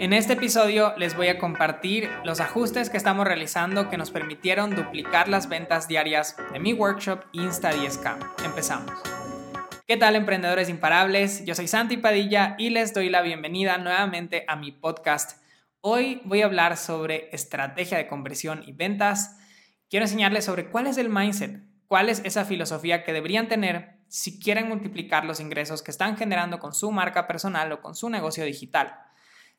En este episodio les voy a compartir los ajustes que estamos realizando que nos permitieron duplicar las ventas diarias de mi workshop Insta 10K. Empezamos. ¿Qué tal emprendedores imparables? Yo soy Santi Padilla y les doy la bienvenida nuevamente a mi podcast. Hoy voy a hablar sobre estrategia de conversión y ventas. Quiero enseñarles sobre cuál es el mindset, cuál es esa filosofía que deberían tener si quieren multiplicar los ingresos que están generando con su marca personal o con su negocio digital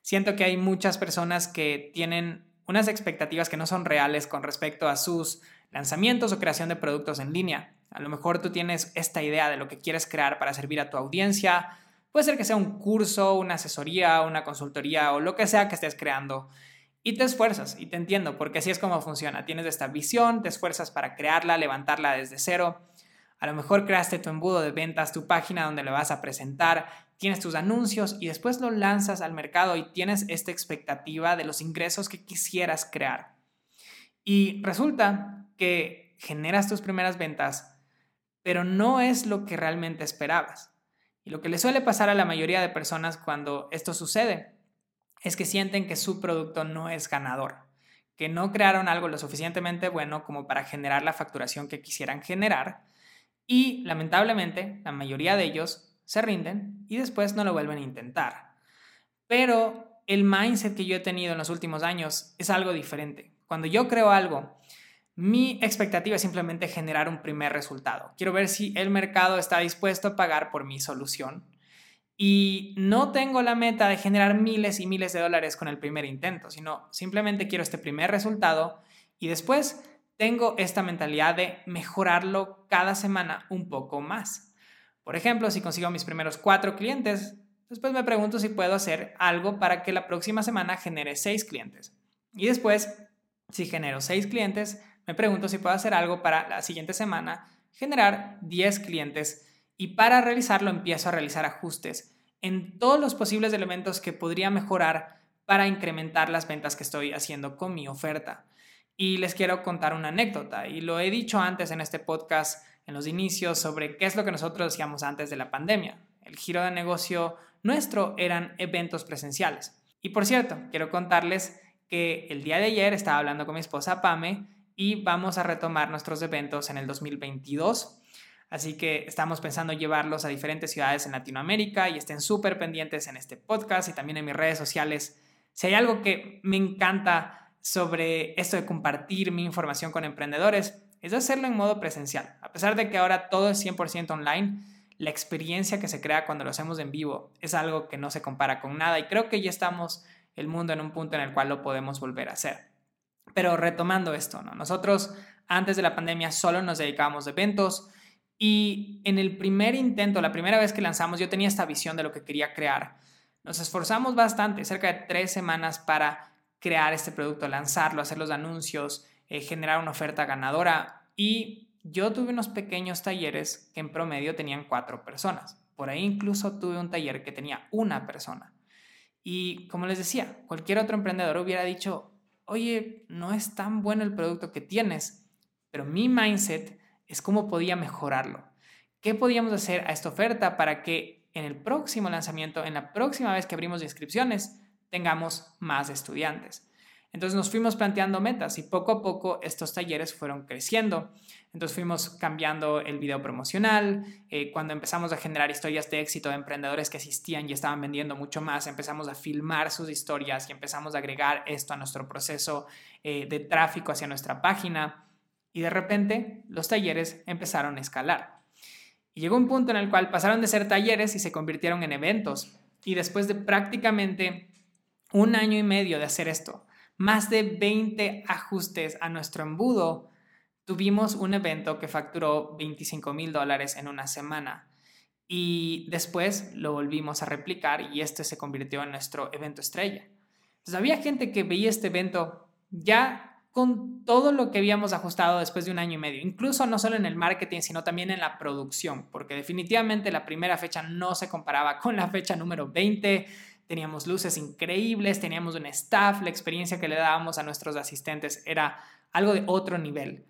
siento que hay muchas personas que tienen unas expectativas que no son reales con respecto a sus lanzamientos o creación de productos en línea. A lo mejor tú tienes esta idea de lo que quieres crear para servir a tu audiencia. Puede ser que sea un curso, una asesoría, una consultoría o lo que sea que estés creando. Y te esfuerzas, y te entiendo, porque así es como funciona. Tienes esta visión, te esfuerzas para crearla, levantarla desde cero. A lo mejor creaste tu embudo de ventas, tu página donde le vas a presentar, tienes tus anuncios y después lo lanzas al mercado y tienes esta expectativa de los ingresos que quisieras crear. Y resulta que generas tus primeras ventas, pero no es lo que realmente esperabas. Y lo que le suele pasar a la mayoría de personas cuando esto sucede es que sienten que su producto no es ganador, que no crearon algo lo suficientemente bueno como para generar la facturación que quisieran generar y lamentablemente, la mayoría de ellos se rinden y después no lo vuelven a intentar. Pero el mindset que yo he tenido en los últimos años es algo diferente. Cuando yo creo algo, mi expectativa es simplemente generar un primer resultado. Quiero ver si el mercado está dispuesto a pagar por mi solución. Y no tengo la meta de generar miles y miles de dólares con el primer intento, sino simplemente quiero este primer resultado y después tengo esta mentalidad de mejorarlo cada semana un poco más. Por ejemplo, si consigo mis primeros cuatro clientes, después me pregunto si puedo hacer algo para que la próxima semana genere seis clientes. Y después, si genero seis clientes, me pregunto si puedo hacer algo para la siguiente semana generar 10 clientes. Y para realizarlo empiezo a realizar ajustes en todos los posibles elementos que podría mejorar para incrementar las ventas que estoy haciendo con mi oferta. Y les quiero contar una anécdota, y lo he dicho antes en este podcast, en los inicios, sobre qué es lo que nosotros hacíamos antes de la pandemia. El giro de negocio nuestro eran eventos presenciales. Y por cierto, quiero contarles que el día de ayer estaba hablando con mi esposa Pame y vamos a retomar nuestros eventos en el 2022. Así que estamos pensando llevarlos a diferentes ciudades en Latinoamérica y estén súper pendientes en este podcast y también en mis redes sociales. Si hay algo que me encanta sobre esto de compartir mi información con emprendedores es hacerlo en modo presencial. A pesar de que ahora todo es 100% online, la experiencia que se crea cuando lo hacemos en vivo es algo que no se compara con nada y creo que ya estamos el mundo en un punto en el cual lo podemos volver a hacer. Pero retomando esto, ¿no? nosotros antes de la pandemia solo nos dedicábamos a eventos y en el primer intento, la primera vez que lanzamos, yo tenía esta visión de lo que quería crear. Nos esforzamos bastante, cerca de tres semanas para crear este producto, lanzarlo, hacer los anuncios, eh, generar una oferta ganadora. Y yo tuve unos pequeños talleres que en promedio tenían cuatro personas. Por ahí incluso tuve un taller que tenía una persona. Y como les decía, cualquier otro emprendedor hubiera dicho, oye, no es tan bueno el producto que tienes, pero mi mindset es cómo podía mejorarlo. ¿Qué podíamos hacer a esta oferta para que en el próximo lanzamiento, en la próxima vez que abrimos inscripciones, tengamos más estudiantes. Entonces nos fuimos planteando metas y poco a poco estos talleres fueron creciendo. Entonces fuimos cambiando el video promocional. Eh, cuando empezamos a generar historias de éxito de emprendedores que asistían y estaban vendiendo mucho más, empezamos a filmar sus historias y empezamos a agregar esto a nuestro proceso eh, de tráfico hacia nuestra página. Y de repente los talleres empezaron a escalar. Y llegó un punto en el cual pasaron de ser talleres y se convirtieron en eventos. Y después de prácticamente un año y medio de hacer esto, más de 20 ajustes a nuestro embudo, tuvimos un evento que facturó 25 mil dólares en una semana. Y después lo volvimos a replicar y este se convirtió en nuestro evento estrella. Entonces había gente que veía este evento ya con todo lo que habíamos ajustado después de un año y medio, incluso no solo en el marketing, sino también en la producción, porque definitivamente la primera fecha no se comparaba con la fecha número 20, teníamos luces increíbles, teníamos un staff, la experiencia que le dábamos a nuestros asistentes era algo de otro nivel.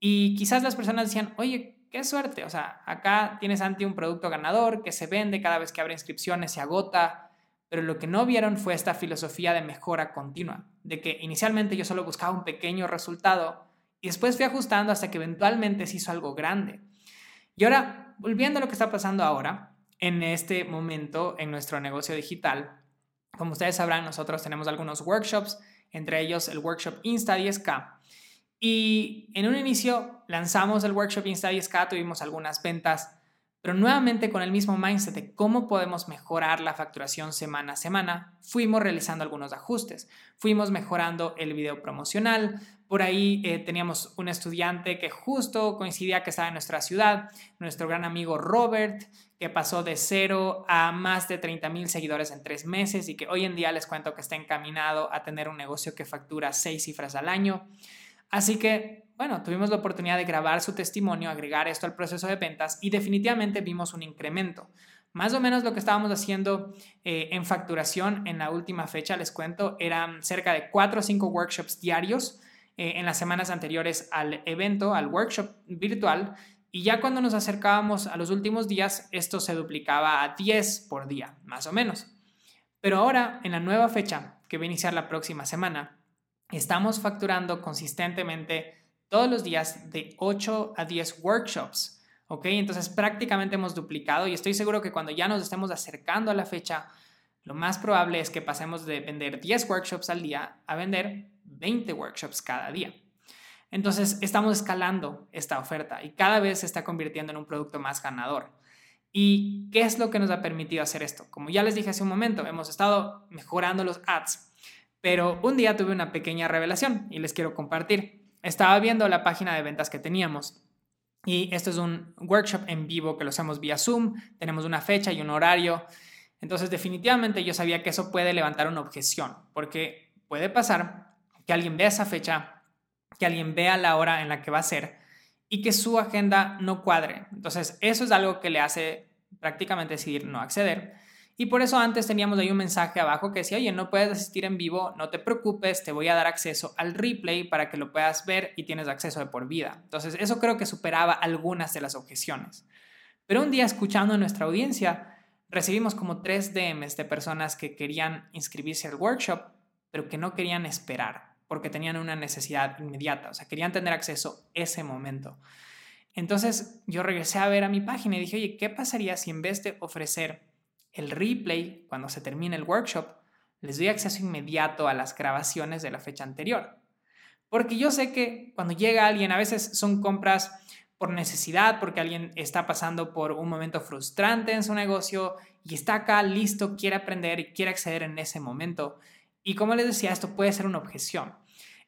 Y quizás las personas decían, oye, qué suerte, o sea, acá tienes ante un producto ganador que se vende cada vez que abre inscripciones, se agota, pero lo que no vieron fue esta filosofía de mejora continua, de que inicialmente yo solo buscaba un pequeño resultado y después fui ajustando hasta que eventualmente se hizo algo grande. Y ahora, volviendo a lo que está pasando ahora, en este momento en nuestro negocio digital, como ustedes sabrán, nosotros tenemos algunos workshops, entre ellos el workshop Insta 10K. Y en un inicio lanzamos el workshop Insta 10K, tuvimos algunas ventas pero nuevamente con el mismo mindset de cómo podemos mejorar la facturación semana a semana, fuimos realizando algunos ajustes. Fuimos mejorando el video promocional. Por ahí eh, teníamos un estudiante que justo coincidía que estaba en nuestra ciudad, nuestro gran amigo Robert, que pasó de cero a más de 30 mil seguidores en tres meses y que hoy en día les cuento que está encaminado a tener un negocio que factura seis cifras al año. Así que, bueno, tuvimos la oportunidad de grabar su testimonio, agregar esto al proceso de ventas y definitivamente vimos un incremento. Más o menos lo que estábamos haciendo eh, en facturación en la última fecha, les cuento, eran cerca de 4 o 5 workshops diarios eh, en las semanas anteriores al evento, al workshop virtual. Y ya cuando nos acercábamos a los últimos días, esto se duplicaba a 10 por día, más o menos. Pero ahora, en la nueva fecha, que va a iniciar la próxima semana, estamos facturando consistentemente todos los días de 8 a 10 workshops. ¿Ok? Entonces prácticamente hemos duplicado y estoy seguro que cuando ya nos estemos acercando a la fecha, lo más probable es que pasemos de vender 10 workshops al día a vender 20 workshops cada día. Entonces estamos escalando esta oferta y cada vez se está convirtiendo en un producto más ganador. ¿Y qué es lo que nos ha permitido hacer esto? Como ya les dije hace un momento, hemos estado mejorando los ads, pero un día tuve una pequeña revelación y les quiero compartir. Estaba viendo la página de ventas que teníamos y esto es un workshop en vivo que lo hacemos vía Zoom, tenemos una fecha y un horario. Entonces definitivamente yo sabía que eso puede levantar una objeción, porque puede pasar que alguien vea esa fecha, que alguien vea la hora en la que va a ser y que su agenda no cuadre. Entonces eso es algo que le hace prácticamente decidir no acceder. Y por eso antes teníamos ahí un mensaje abajo que decía, oye, no puedes asistir en vivo, no te preocupes, te voy a dar acceso al replay para que lo puedas ver y tienes acceso de por vida. Entonces, eso creo que superaba algunas de las objeciones. Pero un día escuchando a nuestra audiencia, recibimos como tres DMs de personas que querían inscribirse al workshop, pero que no querían esperar porque tenían una necesidad inmediata, o sea, querían tener acceso ese momento. Entonces yo regresé a ver a mi página y dije, oye, ¿qué pasaría si en vez de ofrecer el replay, cuando se termine el workshop, les doy acceso inmediato a las grabaciones de la fecha anterior. Porque yo sé que cuando llega alguien, a veces son compras por necesidad, porque alguien está pasando por un momento frustrante en su negocio y está acá listo, quiere aprender y quiere acceder en ese momento. Y como les decía, esto puede ser una objeción.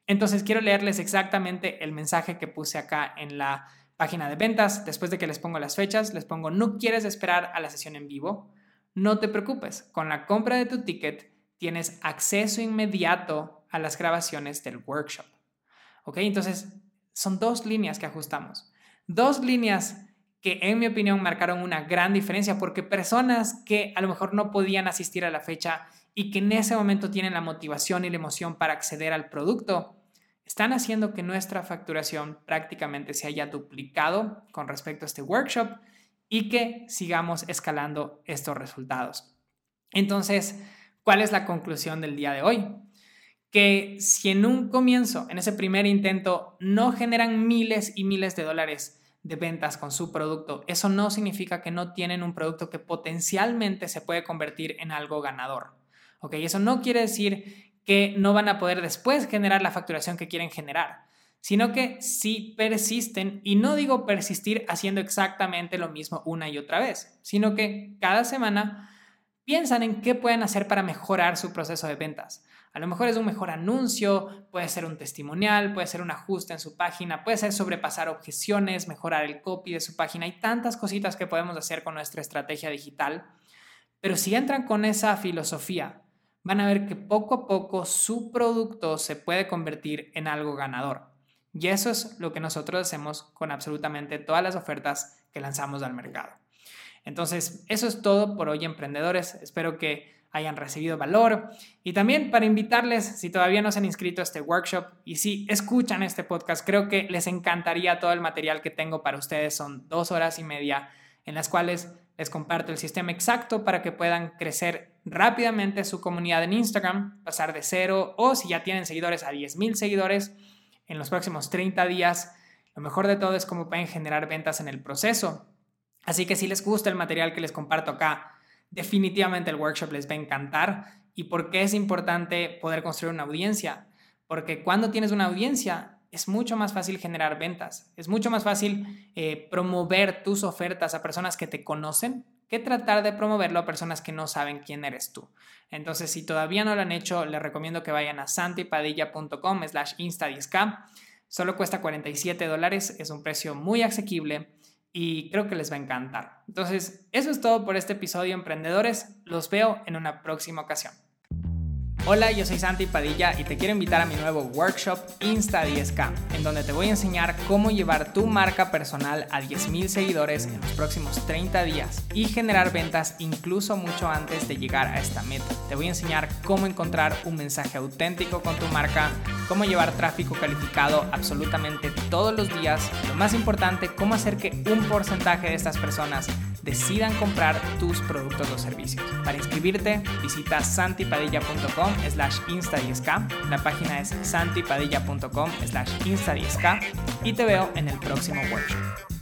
Entonces quiero leerles exactamente el mensaje que puse acá en la página de ventas. Después de que les pongo las fechas, les pongo, no quieres esperar a la sesión en vivo. No te preocupes, con la compra de tu ticket tienes acceso inmediato a las grabaciones del workshop. ¿Ok? Entonces, son dos líneas que ajustamos. Dos líneas que en mi opinión marcaron una gran diferencia porque personas que a lo mejor no podían asistir a la fecha y que en ese momento tienen la motivación y la emoción para acceder al producto, están haciendo que nuestra facturación prácticamente se haya duplicado con respecto a este workshop y que sigamos escalando estos resultados. Entonces, ¿cuál es la conclusión del día de hoy? Que si en un comienzo, en ese primer intento, no generan miles y miles de dólares de ventas con su producto, eso no significa que no tienen un producto que potencialmente se puede convertir en algo ganador. ¿Ok? Eso no quiere decir que no van a poder después generar la facturación que quieren generar sino que sí persisten, y no digo persistir haciendo exactamente lo mismo una y otra vez, sino que cada semana piensan en qué pueden hacer para mejorar su proceso de ventas. A lo mejor es un mejor anuncio, puede ser un testimonial, puede ser un ajuste en su página, puede ser sobrepasar objeciones, mejorar el copy de su página. Hay tantas cositas que podemos hacer con nuestra estrategia digital. Pero si entran con esa filosofía, van a ver que poco a poco su producto se puede convertir en algo ganador. Y eso es lo que nosotros hacemos con absolutamente todas las ofertas que lanzamos al mercado. Entonces, eso es todo por hoy, emprendedores. Espero que hayan recibido valor. Y también para invitarles, si todavía no se han inscrito a este workshop y si escuchan este podcast, creo que les encantaría todo el material que tengo para ustedes. Son dos horas y media en las cuales les comparto el sistema exacto para que puedan crecer rápidamente su comunidad en Instagram, pasar de cero o si ya tienen seguidores a 10.000 seguidores en los próximos 30 días. Lo mejor de todo es cómo pueden generar ventas en el proceso. Así que si les gusta el material que les comparto acá, definitivamente el workshop les va a encantar. ¿Y por qué es importante poder construir una audiencia? Porque cuando tienes una audiencia es mucho más fácil generar ventas, es mucho más fácil eh, promover tus ofertas a personas que te conocen que tratar de promoverlo a personas que no saben quién eres tú. Entonces, si todavía no lo han hecho, les recomiendo que vayan a santipadilla.com slash insta Solo cuesta 47 dólares, es un precio muy asequible y creo que les va a encantar. Entonces, eso es todo por este episodio, emprendedores. Los veo en una próxima ocasión. Hola, yo soy Santi Padilla y te quiero invitar a mi nuevo workshop Insta 10K, en donde te voy a enseñar cómo llevar tu marca personal a 10.000 seguidores en los próximos 30 días y generar ventas incluso mucho antes de llegar a esta meta. Te voy a enseñar cómo encontrar un mensaje auténtico con tu marca, cómo llevar tráfico calificado absolutamente todos los días, lo más importante, cómo hacer que un porcentaje de estas personas decidan comprar tus productos o servicios. Para inscribirte, visita santipadilla.com slash insta La página es santipadilla.com slash insta y te veo en el próximo workshop.